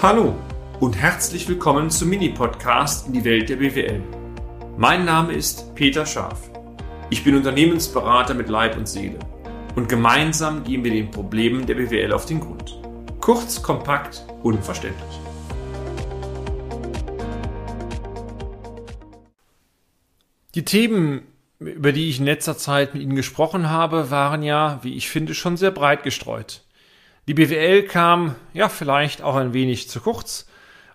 Hallo und herzlich willkommen zum Mini-Podcast in die Welt der BWL. Mein Name ist Peter Scharf. Ich bin Unternehmensberater mit Leib und Seele und gemeinsam gehen wir den Problemen der BWL auf den Grund. Kurz, kompakt, unverständlich. Die Themen, über die ich in letzter Zeit mit Ihnen gesprochen habe, waren ja, wie ich finde, schon sehr breit gestreut. Die BWL kam ja vielleicht auch ein wenig zu kurz.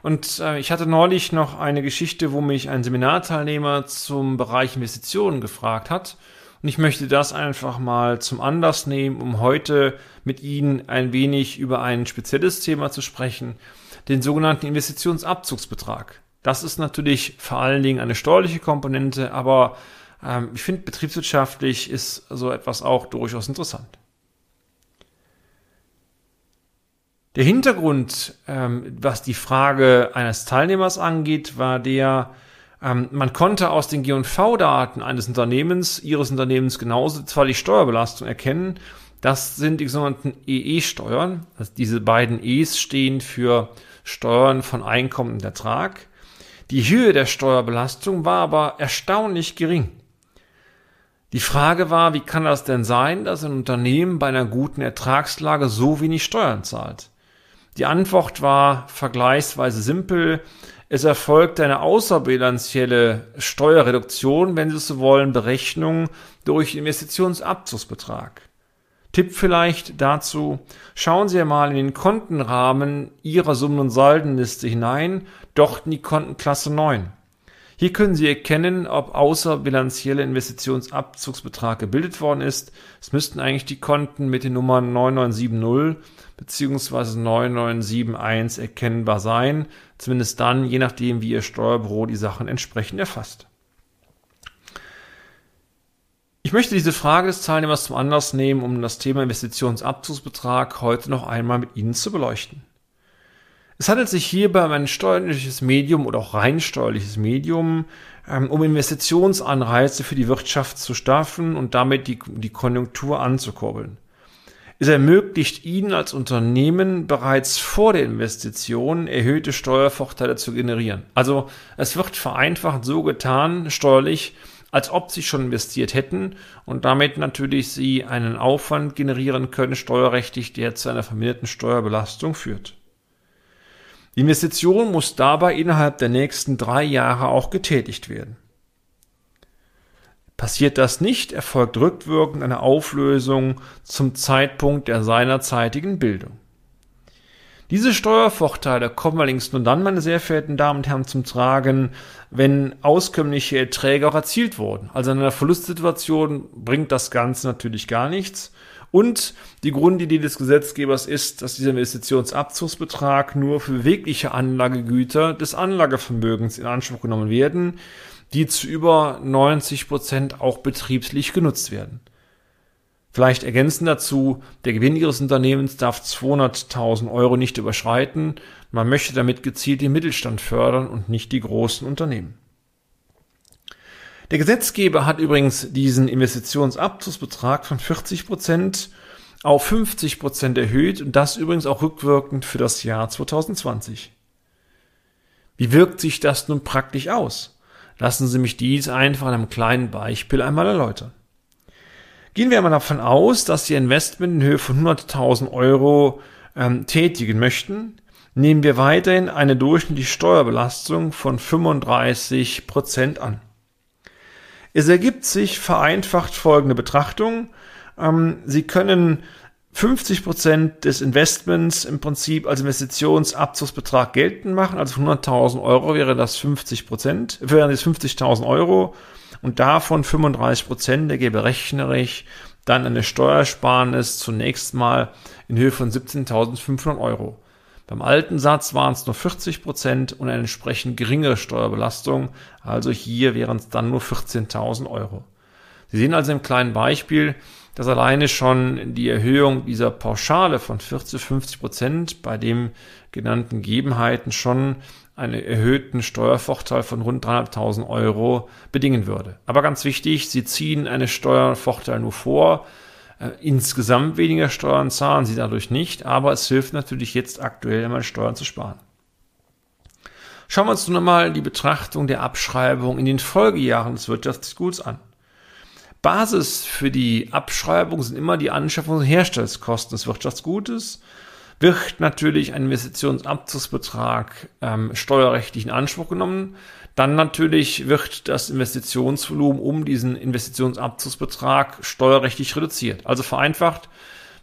Und äh, ich hatte neulich noch eine Geschichte, wo mich ein Seminarteilnehmer zum Bereich Investitionen gefragt hat. Und ich möchte das einfach mal zum Anlass nehmen, um heute mit Ihnen ein wenig über ein spezielles Thema zu sprechen, den sogenannten Investitionsabzugsbetrag. Das ist natürlich vor allen Dingen eine steuerliche Komponente, aber ähm, ich finde, betriebswirtschaftlich ist so etwas auch durchaus interessant. Der Hintergrund, ähm, was die Frage eines Teilnehmers angeht, war der, ähm, man konnte aus den G&V-Daten eines Unternehmens, ihres Unternehmens genauso zwar die Steuerbelastung erkennen, das sind die sogenannten EE-Steuern. Also diese beiden E's stehen für Steuern von Einkommen und Ertrag. Die Höhe der Steuerbelastung war aber erstaunlich gering. Die Frage war, wie kann das denn sein, dass ein Unternehmen bei einer guten Ertragslage so wenig Steuern zahlt? Die Antwort war vergleichsweise simpel. Es erfolgt eine außerbilanzielle Steuerreduktion, wenn Sie so wollen, Berechnung durch Investitionsabzugsbetrag. Tipp vielleicht dazu, schauen Sie mal in den Kontenrahmen Ihrer Summen- und Saldenliste hinein, dort in die Kontenklasse 9. Hier können Sie erkennen, ob außerbilanzielle Investitionsabzugsbetrag gebildet worden ist. Es müssten eigentlich die Konten mit den Nummern 9970 bzw. 9971 erkennbar sein. Zumindest dann, je nachdem, wie Ihr Steuerbüro die Sachen entsprechend erfasst. Ich möchte diese Frage des Teilnehmers zum Anlass nehmen, um das Thema Investitionsabzugsbetrag heute noch einmal mit Ihnen zu beleuchten. Es handelt sich hierbei um ein steuerliches Medium oder auch rein steuerliches Medium, ähm, um Investitionsanreize für die Wirtschaft zu staffen und damit die, die Konjunktur anzukurbeln. Es ermöglicht Ihnen als Unternehmen bereits vor der Investition erhöhte Steuervorteile zu generieren. Also es wird vereinfacht so getan, steuerlich, als ob Sie schon investiert hätten und damit natürlich Sie einen Aufwand generieren können, steuerrechtlich, der zu einer verminderten Steuerbelastung führt. Die Investition muss dabei innerhalb der nächsten drei Jahre auch getätigt werden. Passiert das nicht, erfolgt rückwirkend eine Auflösung zum Zeitpunkt der seinerzeitigen Bildung. Diese Steuervorteile kommen allerdings nur dann, meine sehr verehrten Damen und Herren, zum Tragen, wenn auskömmliche Erträge auch erzielt wurden. Also in einer Verlustsituation bringt das Ganze natürlich gar nichts. Und die Grundidee des Gesetzgebers ist, dass dieser Investitionsabzugsbetrag nur für bewegliche Anlagegüter des Anlagevermögens in Anspruch genommen werden, die zu über 90 Prozent auch betriebslich genutzt werden. Vielleicht ergänzen dazu, der Gewinn Ihres Unternehmens darf 200.000 Euro nicht überschreiten. Man möchte damit gezielt den Mittelstand fördern und nicht die großen Unternehmen. Der Gesetzgeber hat übrigens diesen Investitionsabzugsbetrag von 40 Prozent auf 50 Prozent erhöht und das übrigens auch rückwirkend für das Jahr 2020. Wie wirkt sich das nun praktisch aus? Lassen Sie mich dies einfach an einem kleinen Beispiel einmal erläutern. Gehen wir einmal davon aus, dass Sie Investment in Höhe von 100.000 Euro ähm, tätigen möchten. Nehmen wir weiterhin eine durchschnittliche Steuerbelastung von 35 Prozent an. Es ergibt sich vereinfacht folgende Betrachtung. Ähm, Sie können 50 Prozent des Investments im Prinzip als Investitionsabzugsbetrag geltend machen. Also 100.000 Euro wäre das 50 Prozent, wären das 50.000 Euro und davon 35 Prozent ergebe rechnerisch dann eine Steuersparnis zunächst mal in Höhe von 17.500 Euro. Beim alten Satz waren es nur 40 Prozent und eine entsprechend geringere Steuerbelastung. Also hier wären es dann nur 14.000 Euro. Sie sehen also im kleinen Beispiel, dass alleine schon die Erhöhung dieser Pauschale von 40, 50 Prozent bei dem genannten Gegebenheiten schon einen erhöhten Steuervorteil von rund 300.000 Euro bedingen würde. Aber ganz wichtig, Sie ziehen einen Steuervorteil nur vor, insgesamt weniger Steuern zahlen sie dadurch nicht, aber es hilft natürlich jetzt aktuell einmal Steuern zu sparen. Schauen wir uns nun einmal die Betrachtung der Abschreibung in den Folgejahren des Wirtschaftsguts an. Basis für die Abschreibung sind immer die Anschaffung und Herstellungskosten des Wirtschaftsgutes. Wird natürlich ein Investitionsabzugsbetrag ähm, steuerrechtlich in Anspruch genommen, dann natürlich wird das Investitionsvolumen um diesen Investitionsabzugsbetrag steuerrechtlich reduziert. Also vereinfacht,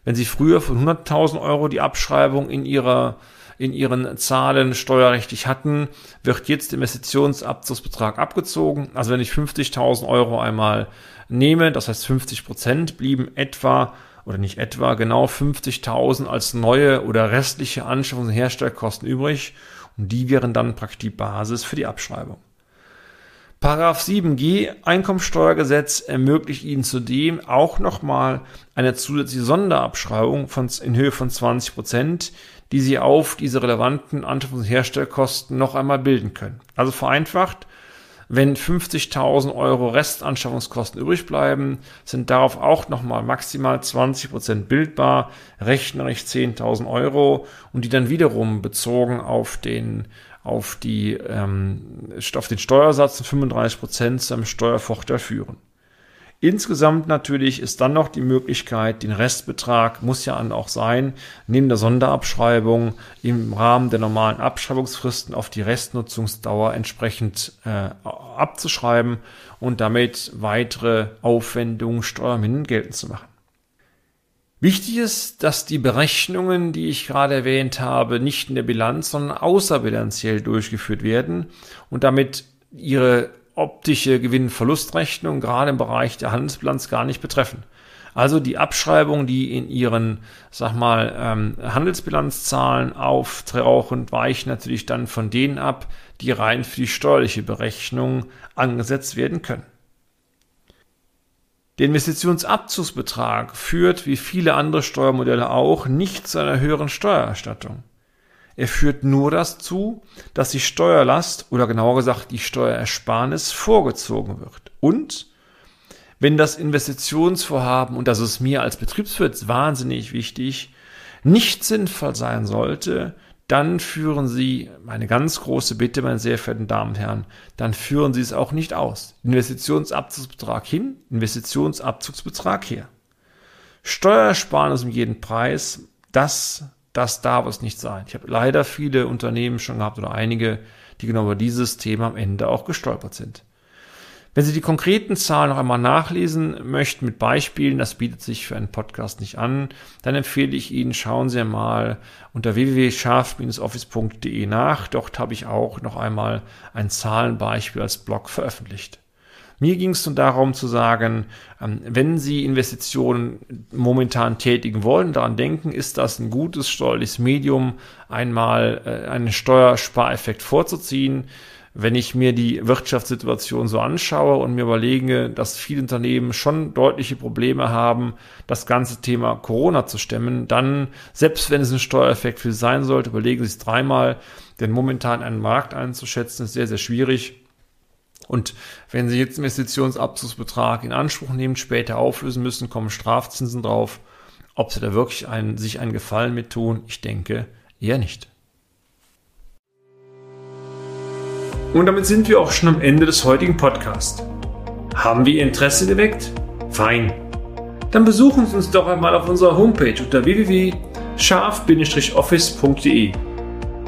wenn Sie früher von 100.000 Euro die Abschreibung in Ihrer in ihren Zahlen steuerrechtlich hatten, wird jetzt der Investitionsabzugsbetrag abgezogen. Also wenn ich 50.000 Euro einmal nehme, das heißt 50 Prozent blieben etwa oder nicht etwa genau 50.000 als neue oder restliche Anschaffungs- und Herstellkosten übrig und die wären dann praktisch die Basis für die Abschreibung. Paragraph 7g Einkommensteuergesetz ermöglicht Ihnen zudem auch nochmal eine zusätzliche Sonderabschreibung von, in Höhe von 20 Prozent, die Sie auf diese relevanten Anschaffungs- und Herstellkosten noch einmal bilden können. Also vereinfacht, wenn 50.000 Euro Restanschaffungskosten übrig bleiben, sind darauf auch nochmal maximal 20 Prozent bildbar, rechnerisch 10.000 Euro und die dann wiederum bezogen auf den auf, die, ähm, auf den Steuersatz von 35 Prozent zu einem Steuervorteil führen. Insgesamt natürlich ist dann noch die Möglichkeit, den Restbetrag muss ja auch sein, neben der Sonderabschreibung im Rahmen der normalen Abschreibungsfristen auf die Restnutzungsdauer entsprechend äh, abzuschreiben und damit weitere Aufwendungen steuermindernd geltend zu machen. Wichtig ist, dass die Berechnungen, die ich gerade erwähnt habe, nicht in der Bilanz, sondern außerbilanziell durchgeführt werden und damit ihre optische Gewinn-Verlustrechnung gerade im Bereich der Handelsbilanz gar nicht betreffen. Also die Abschreibungen, die in ihren, sag mal, ähm, Handelsbilanzzahlen auftauchen, weichen natürlich dann von denen ab, die rein für die steuerliche Berechnung angesetzt werden können. Der Investitionsabzugsbetrag führt, wie viele andere Steuermodelle auch, nicht zu einer höheren Steuererstattung. Er führt nur dazu, dass die Steuerlast oder genauer gesagt die Steuerersparnis vorgezogen wird. Und wenn das Investitionsvorhaben, und das ist mir als Betriebswirt wahnsinnig wichtig, nicht sinnvoll sein sollte, dann führen Sie, meine ganz große Bitte, meine sehr verehrten Damen und Herren, dann führen Sie es auch nicht aus. Investitionsabzugsbetrag hin, Investitionsabzugsbetrag her. Steuersparnis um jeden Preis, das das darf es nicht sein. Ich habe leider viele Unternehmen schon gehabt oder einige, die genau über dieses Thema am Ende auch gestolpert sind. Wenn Sie die konkreten Zahlen noch einmal nachlesen möchten mit Beispielen, das bietet sich für einen Podcast nicht an, dann empfehle ich Ihnen, schauen Sie mal unter www.scharf-office.de nach. Dort habe ich auch noch einmal ein Zahlenbeispiel als Blog veröffentlicht. Mir ging es darum zu sagen, ähm, wenn Sie Investitionen momentan tätigen wollen, daran denken, ist das ein gutes steuerliches Medium, einmal äh, einen Steuerspareffekt vorzuziehen. Wenn ich mir die Wirtschaftssituation so anschaue und mir überlege, dass viele Unternehmen schon deutliche Probleme haben, das ganze Thema Corona zu stemmen, dann, selbst wenn es ein Steuereffekt für Sie sein sollte, überlegen Sie es dreimal, denn momentan einen Markt einzuschätzen ist sehr, sehr schwierig. Und wenn Sie jetzt Investitionsabzugsbetrag in Anspruch nehmen, später auflösen müssen, kommen Strafzinsen drauf. Ob Sie da wirklich einen, sich einen Gefallen mit tun, ich denke eher nicht. Und damit sind wir auch schon am Ende des heutigen Podcasts. Haben wir Ihr Interesse geweckt? Fein. Dann besuchen Sie uns doch einmal auf unserer Homepage unter www.scharf-office.de